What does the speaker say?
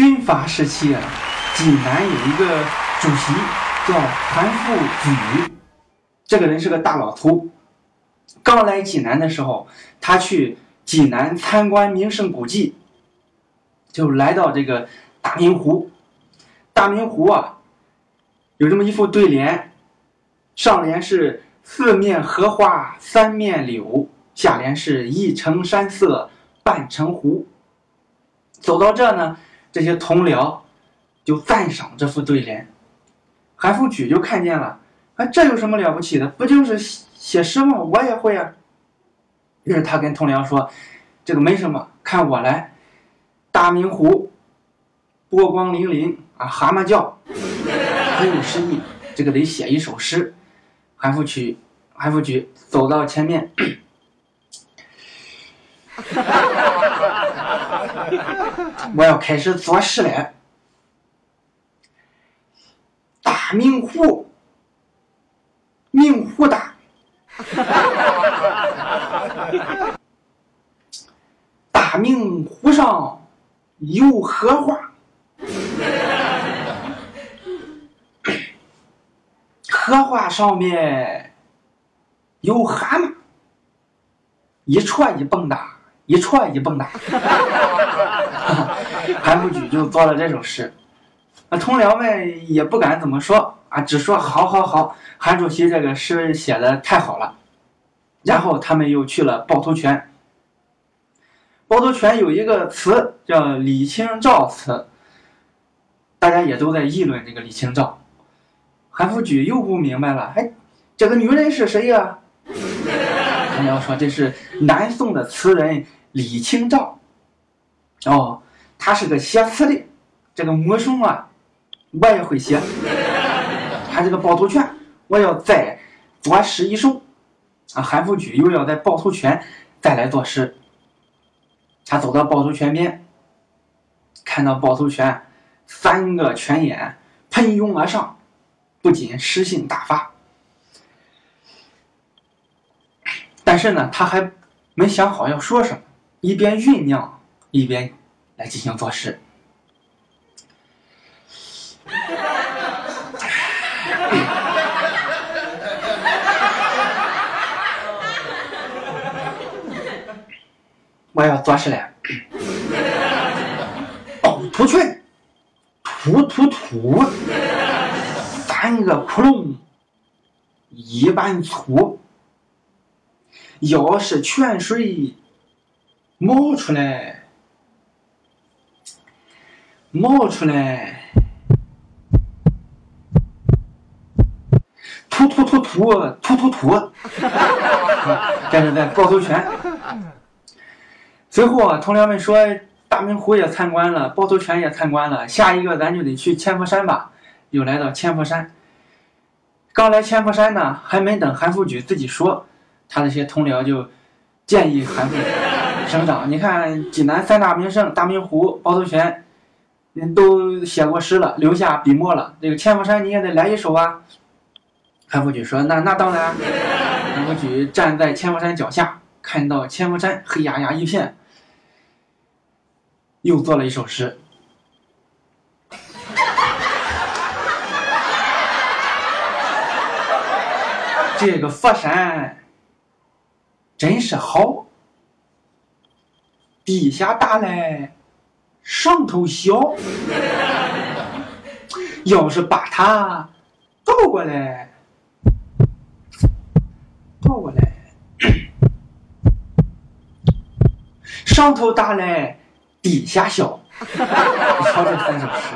军阀时期啊，济南有一个主席叫韩复榘，这个人是个大老头。刚来济南的时候，他去济南参观名胜古迹，就来到这个大明湖。大明湖啊，有这么一副对联，上联是“四面荷花三面柳”，下联是一城山色半城湖。走到这呢，这些同僚就赞赏这副对联。韩复榘就看见了，啊，这有什么了不起的？不就是写诗吗？我也会啊。于是他跟同僚说：“这个没什么，看我来。大明湖，波光粼粼啊，蛤蟆叫，很有诗意。这个得写一首诗。”韩复榘，韩复榘走到前面，我要开始做事了。大明湖，明湖大。大明湖上有荷花，荷花上面有蛤蟆，一戳一蹦哒，一踹一蹦跶。韩复榘就做了这首诗，那同僚们也不敢怎么说啊，只说好好好，韩主席这个诗写的太好了。然后他们又去了趵突泉。趵突泉有一个词叫李清照词，大家也都在议论这个李清照。韩复榘又不明白了，哎，这个女人是谁呀？人要说这是南宋的词人李清照。哦，她是个写词的，这个木松啊，我也会写。他这个趵突泉，我要再作诗一首。啊，韩复榘又要在趵突泉再来作诗。他走到趵突泉边，看到趵突泉三个泉眼喷涌而上，不仅诗兴大发。但是呢，他还没想好要说什么，一边酝酿，一边来进行做事。我要做事了。趵突泉，突突突，三个窟窿一般粗。要是泉水冒出来，冒出来，突突突突突突突，这是 在趵突泉。最后啊，同僚们说，大明湖也参观了，趵突泉也参观了，下一个咱就得去千佛山吧。又来到千佛山，刚来千佛山呢，还没等韩复榘自己说，他那些同僚就建议韩复榘省长，你看济南三大名胜，大明湖、趵突泉，人都写过诗了，留下笔墨了，这个千佛山你也得来一首啊。韩复榘说，那那当然。韩复榘站在千佛山脚下，看到千佛山黑压压一片。又做了一首诗。这个佛山真是好，底下大嘞，上头小。要是把它倒过来，倒过来，上头大嘞。底下小，你瞧这三首诗。